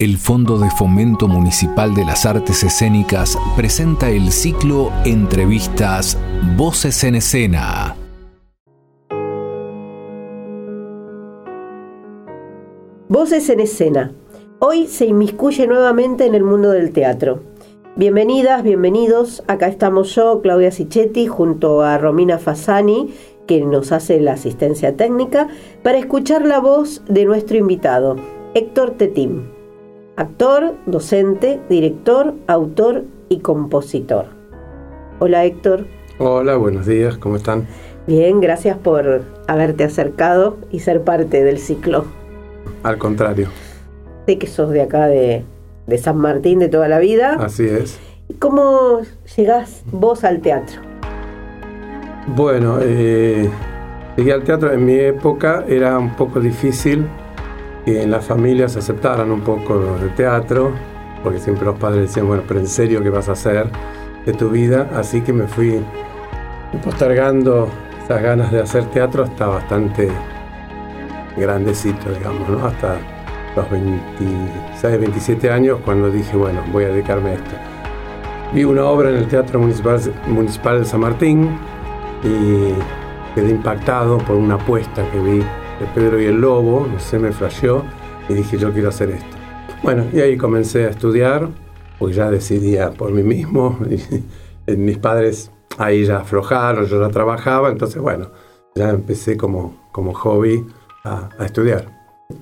El Fondo de Fomento Municipal de las Artes Escénicas presenta el ciclo Entrevistas Voces en Escena. Voces en Escena. Hoy se inmiscuye nuevamente en el mundo del teatro. Bienvenidas, bienvenidos. Acá estamos yo, Claudia Sichetti, junto a Romina Fasani, que nos hace la asistencia técnica, para escuchar la voz de nuestro invitado, Héctor Tetim actor, docente, director, autor y compositor. Hola Héctor. Hola, buenos días, ¿cómo están? Bien, gracias por haberte acercado y ser parte del ciclo. Al contrario. Sé que sos de acá de, San Martín de toda la vida. Así es. ¿Cómo llegás vos al teatro? Bueno, eh, llegué al teatro en mi época, era un poco difícil que en las familias aceptaran un poco el teatro, porque siempre los padres decían, bueno, pero en serio, ¿qué vas a hacer de tu vida? Así que me fui postergando esas ganas de hacer teatro hasta bastante grandecito, digamos, ¿no? Hasta los 26, 27 años, cuando dije, bueno, voy a dedicarme a esto. Vi una obra en el Teatro Municipal, Municipal de San Martín y quedé impactado por una apuesta que vi de Pedro y el Lobo, no sé, me flasheó y dije yo quiero hacer esto. Bueno, y ahí comencé a estudiar, porque ya decidía por mí mismo, y, mis padres ahí ya aflojaron, yo ya trabajaba, entonces bueno, ya empecé como, como hobby a, estudiar.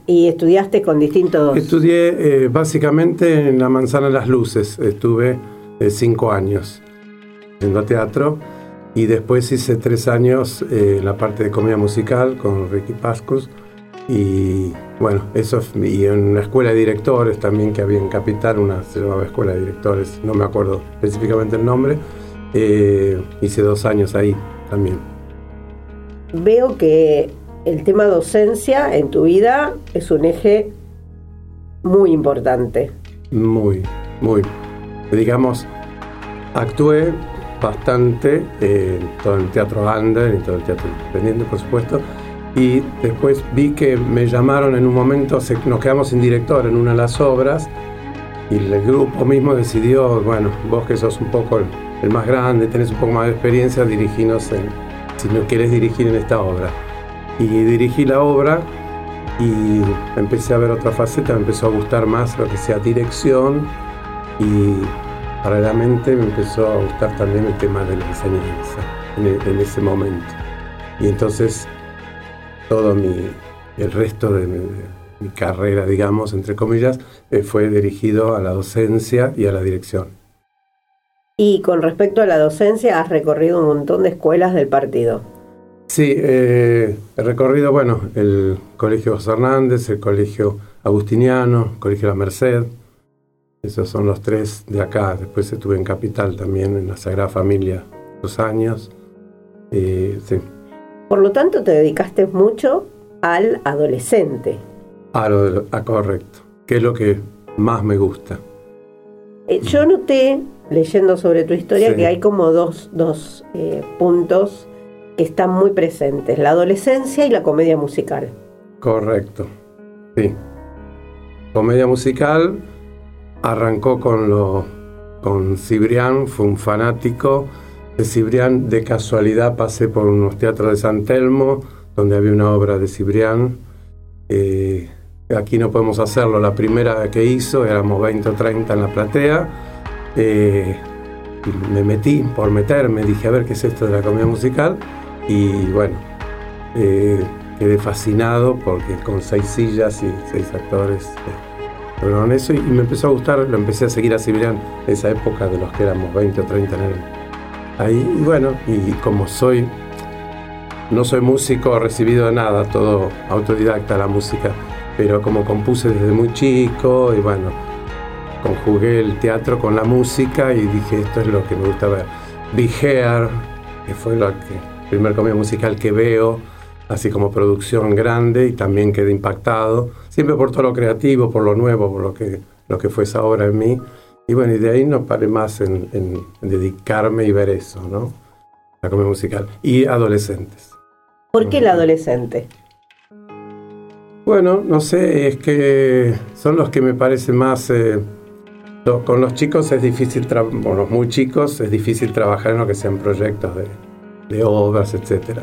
¿Y estudiaste con distintos...? Estudié eh, básicamente en la Manzana de las Luces, estuve eh, cinco años haciendo teatro y después hice tres años eh, en la parte de comedia musical con Ricky Pascus. Y bueno, eso y en una escuela de directores también que había en Capital, una se llamaba Escuela de Directores, no me acuerdo específicamente el nombre. Eh, hice dos años ahí también. Veo que el tema docencia en tu vida es un eje muy importante. Muy, muy. Digamos, actué bastante, eh, todo el teatro under y todo el teatro independiente, por supuesto. Y después vi que me llamaron en un momento, nos quedamos sin director en una de las obras, y el grupo mismo decidió, bueno, vos que sos un poco el, más grande, tenés un poco más de experiencia, dirigirnos en, si no quieres dirigir en esta obra. Y dirigí la obra y empecé a ver otra faceta, me empezó a gustar más lo que sea dirección y paralelamente me empezó a gustar también el tema de la enseñanza en, e, ese momento. Y entonces todo mi, el resto de mi, carrera, digamos, entre comillas, eh, fue dirigido a la docencia y a la dirección. Y con respecto a la docencia, has recorrido un montón de escuelas del partido. Sí, eh, he recorrido, bueno, el Colegio José Hernández, el Colegio Agustiniano, el Colegio La Merced, esos son los tres de acá. Después estuve en Capital también, en la Sagrada Familia, dos años. Eh, sí. Por lo tanto, te dedicaste mucho al adolescente. A lo a correcto, que es lo que más me gusta. Eh, yo noté, leyendo sobre tu historia, que hay como dos, dos eh, puntos que están muy presentes, la adolescencia y la comedia musical. Correcto, sí. Comedia musical arrancó con, lo, con Cibrián, fue un fanático de Cibrián. De casualidad pasé por unos teatros de San Telmo, donde había una obra de Cibrián. Eh, aquí no podemos hacerlo, la primera que hizo, éramos 20 o 30 en la platea. Eh, me metí por meterme, dije a ver qué es esto de la comedia musical. Y bueno, eh, quedé fascinado porque con seis sillas y seis actores en eso y me empezó a gustar, lo empecé a seguir a Cibrián esa época de los que éramos 20 o 30 en ahí. Y bueno, y como soy, no soy músico recibido de nada, todo autodidacta la música, pero como compuse desde muy chico y bueno, conjugué el teatro con la música y dije esto es lo que me gusta ver. Vi Hair, que fue la que, primer comedia musical que veo, así como producción grande y también quedé impactado siempre por todo lo creativo, por lo nuevo, por lo que, lo que fue esa obra en mí. Y bueno, y de ahí no paré más en, dedicarme y ver eso, ¿no? La comedia musical. Y adolescentes. ¿Por qué el adolescente? Bueno, no sé, es que son los que me parecen más... Eh, con los chicos es difícil, con los muy chicos es difícil trabajar en lo que sean proyectos de, de obras, etc.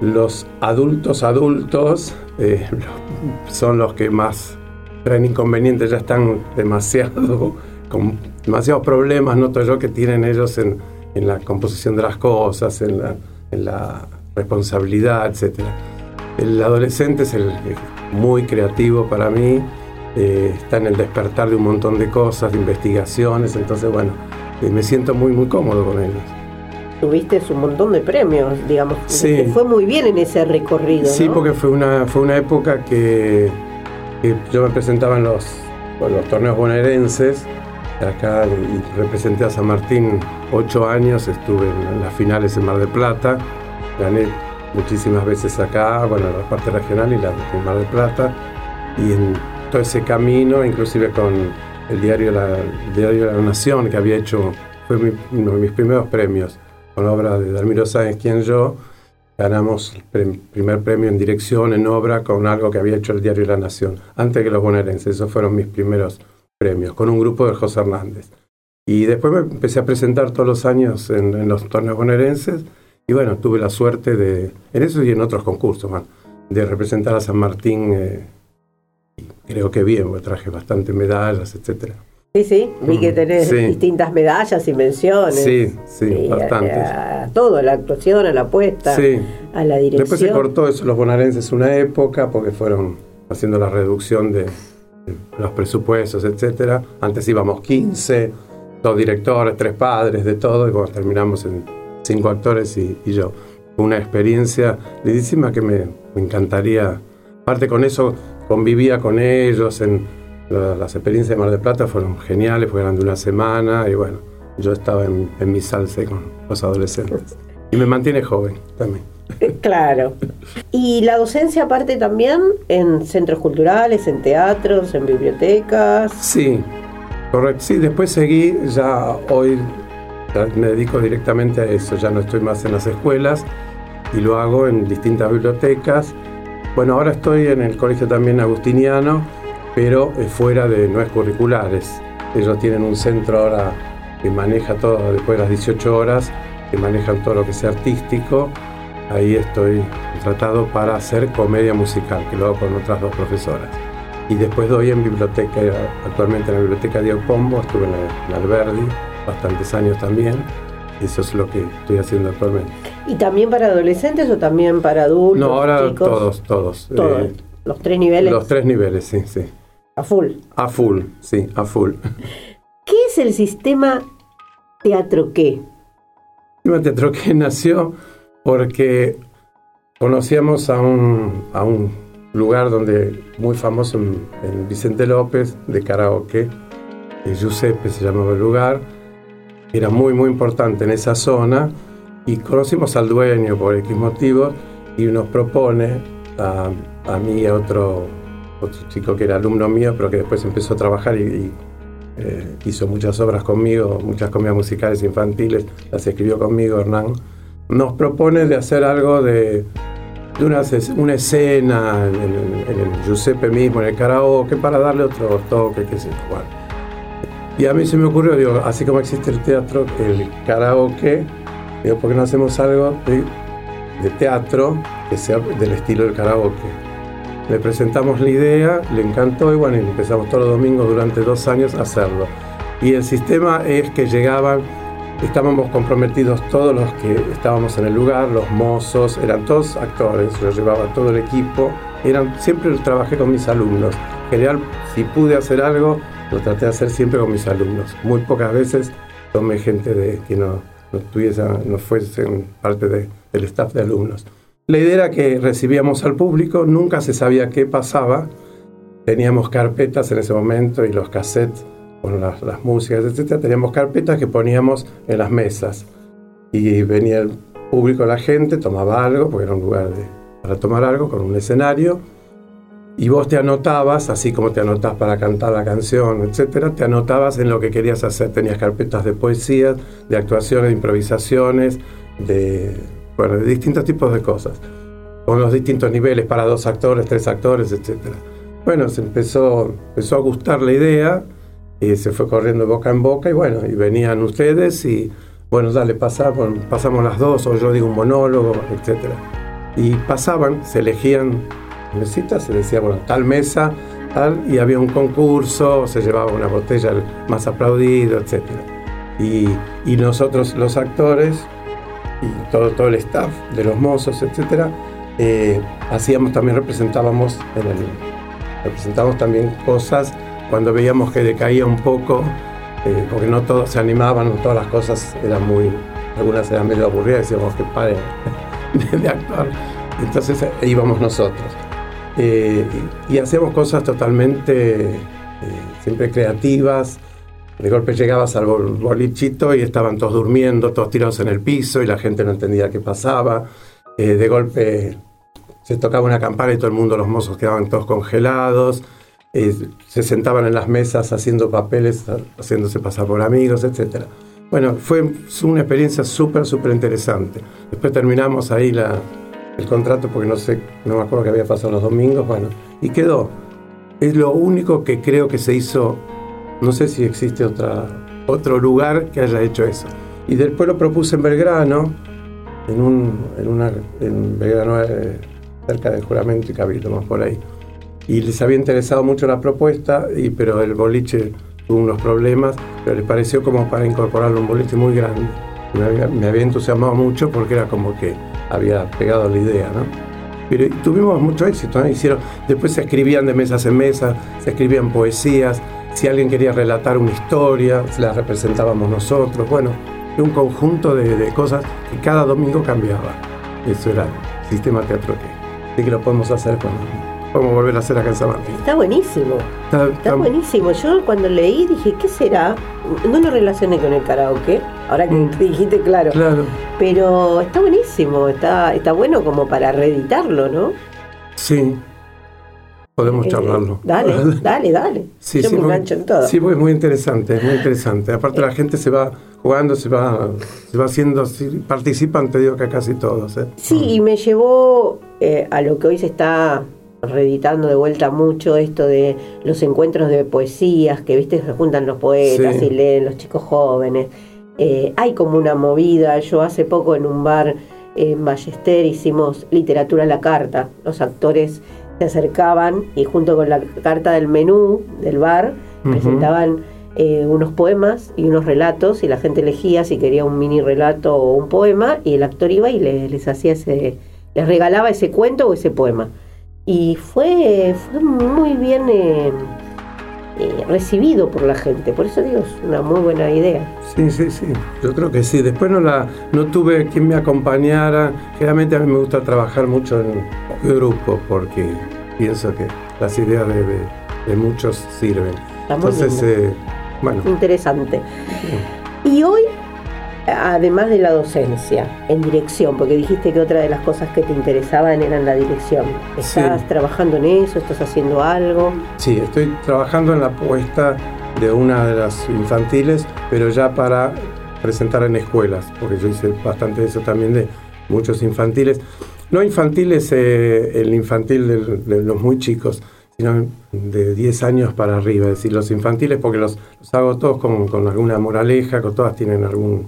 Los adultos adultos eh, son los que más traen inconvenientes, ya están demasiado con demasiados problemas, noto yo, que tienen ellos en, en la composición de las cosas, en la, en la responsabilidad, etc. El adolescente es el, muy creativo para mí, eh, está en el despertar de un montón de cosas, de investigaciones, entonces bueno, eh, me siento muy muy cómodo con ellos. Tuviste un montón de premios, digamos, sí. fue muy bien en ese recorrido. Sí, porque fue una, fue una época que, yo me presentaba en los, los torneos bonaerenses, acá representé a San Martín ocho años, estuve en las finales en Mar del Plata, gané muchísimas veces acá, bueno, la parte regional y la de Mar del Plata, y en todo ese camino, inclusive con el diario La, diario la Nación, que había hecho, fue uno de mis primeros premios, con obra de Dalmiro Sáenz, quien yo, ganamos el primer premio en dirección, en obra, con algo que había hecho el diario La Nación, antes que los bonaerenses, esos fueron mis primeros premios, con un grupo de José Hernández. Y después me empecé a presentar todos los años en, los torneos bonaerenses, y bueno, tuve la suerte de, en eso y en otros concursos, de representar a San Martín, eh, creo que bien, traje bastantes medallas, etcétera. Sí, sí, vi que tenés distintas medallas y menciones. Sí, sí, bastantes. A, todo, a la actuación, a la apuesta, a la dirección. Después se cortó eso los bonaerenses una época porque fueron haciendo la reducción de, los presupuestos, etcétera. Antes íbamos 15, dos directores, tres padres, de todo, y cuando terminamos en cinco actores y, yo. Una experiencia lindísima que me, encantaría. Aparte con eso convivía con ellos, en las experiencias de Mar del Plata fueron geniales, fueron de una semana y bueno, yo estaba en, mi salsa con los adolescentes. Y me mantiene joven también. Claro. ¿Y la docencia aparte también en centros culturales, en teatros, en bibliotecas? Sí, correcto. Sí, después seguí, ya hoy me dedico directamente a eso, ya no estoy más en las escuelas y lo hago en distintas bibliotecas. Bueno, ahora estoy en el colegio también agustiniano, pero fuera de no es curriculares. Ellos tienen un centro ahora que maneja todo después de las 18 horas, que manejan todo lo que sea artístico. Ahí estoy tratado para hacer comedia musical, que lo hago con otras dos profesoras. Y después doy en biblioteca, actualmente en la biblioteca Diego Pombo, estuve en, Alberdi bastantes años también. Eso es lo que estoy haciendo actualmente. ¿Y también para adolescentes o también para adultos? No, ahora todos, todos. Todos. Eh, los tres niveles. Los tres niveles, sí, sí. A full. A full, sí, a full. ¿Qué es el sistema Teatro Qué? El sistema Teatro Qué nació porque conocíamos a un, a un lugar donde muy famoso en, Vicente López de karaoke, Giuseppe se llamaba el lugar, era muy muy importante en esa zona y conocimos al dueño por X motivos y nos propone a, a mí y a otro, otro chico que era alumno mío pero que después empezó a trabajar y, eh, hizo muchas obras conmigo, muchas comedias musicales infantiles, las escribió conmigo Hernán, nos propone de hacer algo de una, una escena en, el Giuseppe mismo, en el karaoke, para darle otro toque, qué sé yo. Y a mí se me ocurrió, digo, así como existe el teatro, el karaoke, digo, ¿por qué no hacemos algo de, teatro que sea del estilo del karaoke? Le presentamos la idea, le encantó y bueno, empezamos todos los domingos durante dos años a hacerlo. Y el sistema es que llegaban estábamos comprometidos todos los que estábamos en el lugar, los mozos, eran todos actores, yo llevaba todo el equipo, eran, siempre trabajé con mis alumnos. En general, si pude hacer algo, lo traté de hacer siempre con mis alumnos. Muy pocas veces tomé gente de, que no, no, tuviese, no parte del staff de alumnos. La idea era que recibíamos al público, nunca se sabía qué pasaba, teníamos carpetas en ese momento y los cassettes con las, músicas, etcétera, teníamos carpetas que poníamos en las mesas. Y venía el público, la gente, tomaba algo, porque era un lugar para tomar algo, con un escenario, y vos te anotabas, así como te anotás para cantar la canción, etcétera, te anotabas en lo que querías hacer. Tenías carpetas de poesía, de actuaciones, de improvisaciones, de, bueno, distintos tipos de cosas. con los distintos niveles para dos actores, tres actores, etc. Bueno, se empezó, empezó a gustar la idea y se fue corriendo boca en boca y bueno, y venían ustedes y bueno, dale, pasamos, pasamos las dos, o yo digo un monólogo, etc. Y pasaban, se elegían mesitas, se decía, bueno, tal mesa, tal, y había un concurso, se llevaba una botella más aplaudido, etc. Y, y nosotros los actores y todo, todo el staff de los mozos, etc., eh, hacíamos también, representábamos en el, representábamos también cosas cuando veíamos que decaía un poco, eh, porque no todos se animaban, no todas las cosas eran muy, algunas eran medio aburridas, decíamos que pare de, actuar. Entonces eh, íbamos nosotros. y, hacíamos cosas totalmente, siempre creativas. De golpe llegabas al bolichito y estaban todos durmiendo, todos tirados en el piso y la gente no entendía qué pasaba. de golpe se tocaba una campana y todo el mundo, los mozos quedaban todos congelados, eh, se sentaban en las mesas haciendo papeles, haciéndose pasar por amigos, etc. Bueno, fue una experiencia súper, súper interesante. Después terminamos ahí la, el contrato porque no sé, no me acuerdo qué había pasado los domingos, bueno, y quedó. Es lo único que creo que se hizo, no sé si existe otra, otro lugar que haya hecho eso. Y después lo propuse en Belgrano, en, un, en, una, en Belgrano, eh, cerca del juramento y cabildo, más por ahí. Y les había interesado mucho la propuesta, y, pero el boliche tuvo unos problemas, pero les pareció como para incorporarlo un boliche muy grande. Me había, entusiasmado mucho porque era como que había pegado la idea, ¿no? Pero tuvimos mucho éxito, ¿no? Hicieron, después se escribían de mesas en mesas, se escribían poesías, si alguien quería relatar una historia, la representábamos nosotros, bueno, un conjunto de, de cosas que cada domingo cambiaba. Eso era el sistema teatro que Así que lo podemos hacer cuando podemos volver a hacer acá en San Martín. Está buenísimo. Está, buenísimo. Yo cuando leí dije, ¿qué será? No lo relacioné con el karaoke, ahora que mm. dijiste claro. Claro. Pero está buenísimo, está, está bueno como para reeditarlo, ¿no? Sí. Podemos eh, charlarlo. Dale, dale, dale. Sí, Yo me engancho en todo. Sí, pues es muy interesante, es muy interesante. Aparte la gente se va jugando, se va, se va haciendo, participan, te digo que casi todos. ¿eh? Sí, y me llevó eh, a lo que hoy se está reeditando de vuelta mucho esto de los encuentros de poesías, que viste se juntan los poetas y leen los chicos jóvenes. Eh, hay como una movida, yo hace poco en un bar en Ballester hicimos literatura a la carta, los actores se acercaban y junto con la carta del menú del bar presentaban eh, unos poemas y unos relatos y la gente elegía si quería un mini relato o un poema y el actor iba y les hacía ese, les regalaba ese cuento o ese poema. Y fue, fue muy bien eh, eh, recibido por la gente, por eso digo, es una muy buena idea. Sí, sí, sí, yo creo que sí. Después no, la, no tuve quien me acompañara. Generalmente a mí me gusta trabajar mucho en grupo porque pienso que las ideas de, muchos sirven. Entonces, eh, bueno. Interesante. Y hoy, además de la docencia, en dirección, porque dijiste que otra de las cosas que te interesaban eran la dirección. ¿Estás trabajando en eso? ¿Estás haciendo algo? Sí, estoy trabajando en la puesta de una de las infantiles, pero ya para presentar en escuelas, porque yo hice bastante de eso también de muchos infantiles. No infantiles, eh, el infantil de, los muy chicos, sino de 10 años para arriba, es decir, los infantiles, porque los, hago todos con, con, alguna moraleja, con todas tienen algún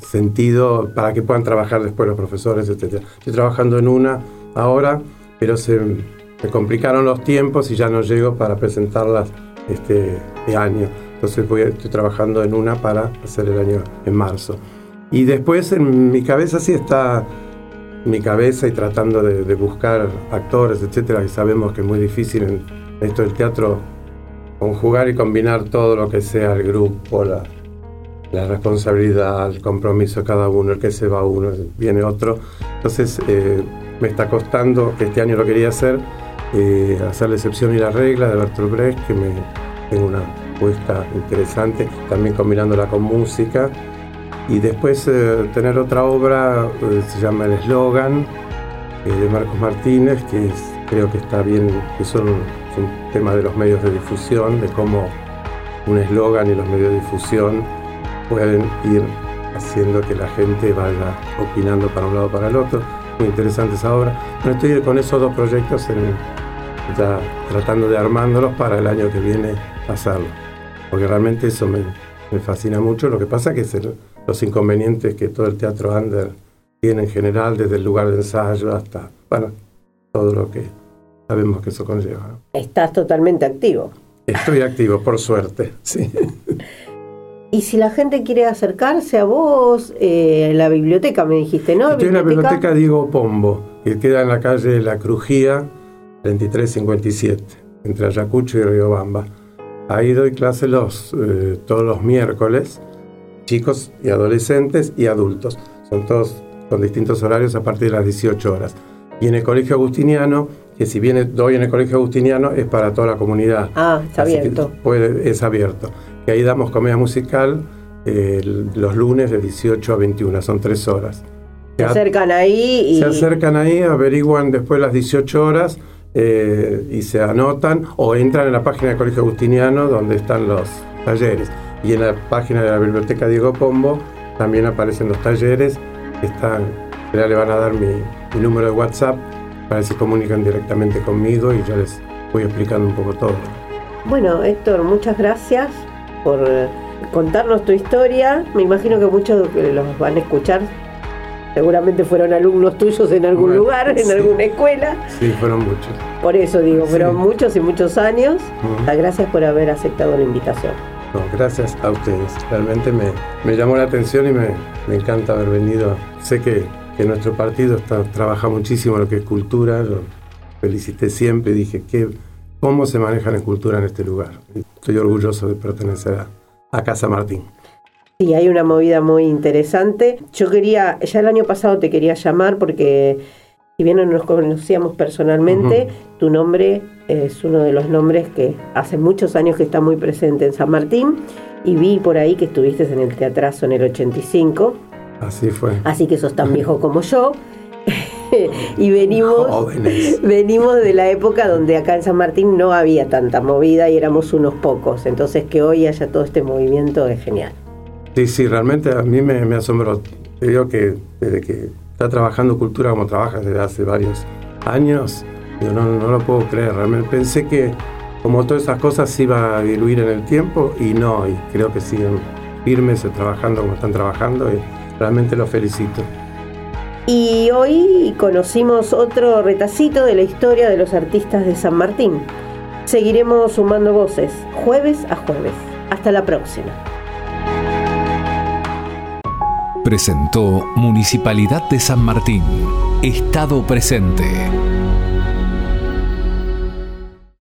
sentido para que puedan trabajar después los profesores, etc. Estoy trabajando en una ahora, pero se me complicaron los tiempos y ya no llego para presentarlas este, año. Entonces voy, estoy trabajando en una para hacer el año en marzo. Y después en mi cabeza sí está mi cabeza y tratando de, buscar actores, etcétera, que sabemos que es muy difícil en esto del teatro conjugar y combinar todo lo que sea el grupo, la, responsabilidad, el compromiso cada uno, el que se va uno, viene otro. Entonces eh, me está costando, este año lo quería hacer, eh, hacer la excepción y la regla de Bertolt Brecht, que me tengo una puesta interesante, también combinándola con música y después eh, tener otra obra, se llama El Eslogan, de Marcos Martínez, que creo que está bien, que son, un tema de los medios de difusión, de cómo un eslogan y los medios de difusión pueden ir haciendo que la gente vaya opinando para un lado o para el otro. muy interesante esa obra. Estoy con esos dos proyectos ya tratando de armándolos para el año que viene hacerlo. Porque realmente eso me, fascina mucho. Lo que pasa que es los inconvenientes que todo el teatro under tiene en general, desde el lugar de ensayo hasta, bueno, todo lo que sabemos que eso conlleva. Estás totalmente activo. Estoy activo, por suerte, sí. Y si la gente quiere acercarse a vos, eh, la biblioteca me dijiste, ¿no? Estoy en la biblioteca Diego Pombo, que queda en la calle La Crujía, 2357, entre Ayacucho y Riobamba. Ahí doy clase los, eh, todos los miércoles, chicos y adolescentes y adultos. Son todos con distintos horarios a partir de las 18 horas. Y en el Colegio Agustiniano, que si bien doy en el Colegio Agustiniano, es para toda la comunidad. Ah, está abierto. es abierto. Que ahí damos comedia musical los lunes de 18 a 21, son tres horas. Se acercan ahí y... Se acercan ahí, averiguan después las 18 horas eh, y se anotan o entran en la página del Colegio Agustiniano donde están los talleres. Y en la página de la Biblioteca Diego Pombo también aparecen los talleres que están, ya le van a dar mi, número de WhatsApp para que se comuniquen directamente conmigo y ya les voy explicando un poco todo. Bueno, Héctor, muchas gracias por contarnos tu historia. Me imagino que muchos los van a escuchar seguramente fueron alumnos tuyos en algún lugar, en alguna escuela. Sí, fueron muchos. Por eso digo, fueron muchos y muchos años. Gracias por haber aceptado la invitación. No, gracias a ustedes. Realmente me, me llamó la atención y me, me, encanta haber venido. Sé que, que nuestro partido está, trabaja muchísimo en lo que es cultura. Lo felicité siempre y dije, ¿qué, ¿cómo se maneja la cultura en este lugar? Estoy orgulloso de pertenecer a, a Casa Martín. Sí, hay una movida muy interesante. Yo quería, ya el año pasado te quería llamar porque si bien no nos conocíamos personalmente, tu nombre es uno de los nombres que hace muchos años que está muy presente en San Martín y vi por ahí que estuviste en el teatrazo en el 85. Así fue. Así que sos tan viejo como yo. y venimos, venimos de la época donde acá en San Martín no había tanta movida y éramos unos pocos. Entonces que hoy haya todo este movimiento es genial. Sí, sí, realmente a mí me, me asombró. Te digo que desde que está trabajando cultura como trabaja desde hace varios años, yo no, no lo puedo creer. Realmente pensé que como todas esas cosas se iba a diluir en el tiempo y no, y creo que siguen firmes trabajando como están trabajando y realmente los felicito. Y hoy conocimos otro retacito de la historia de los artistas de San Martín. Seguiremos sumando voces, jueves a jueves. Hasta la próxima presentó Municipalidad de San Martín. Estado presente.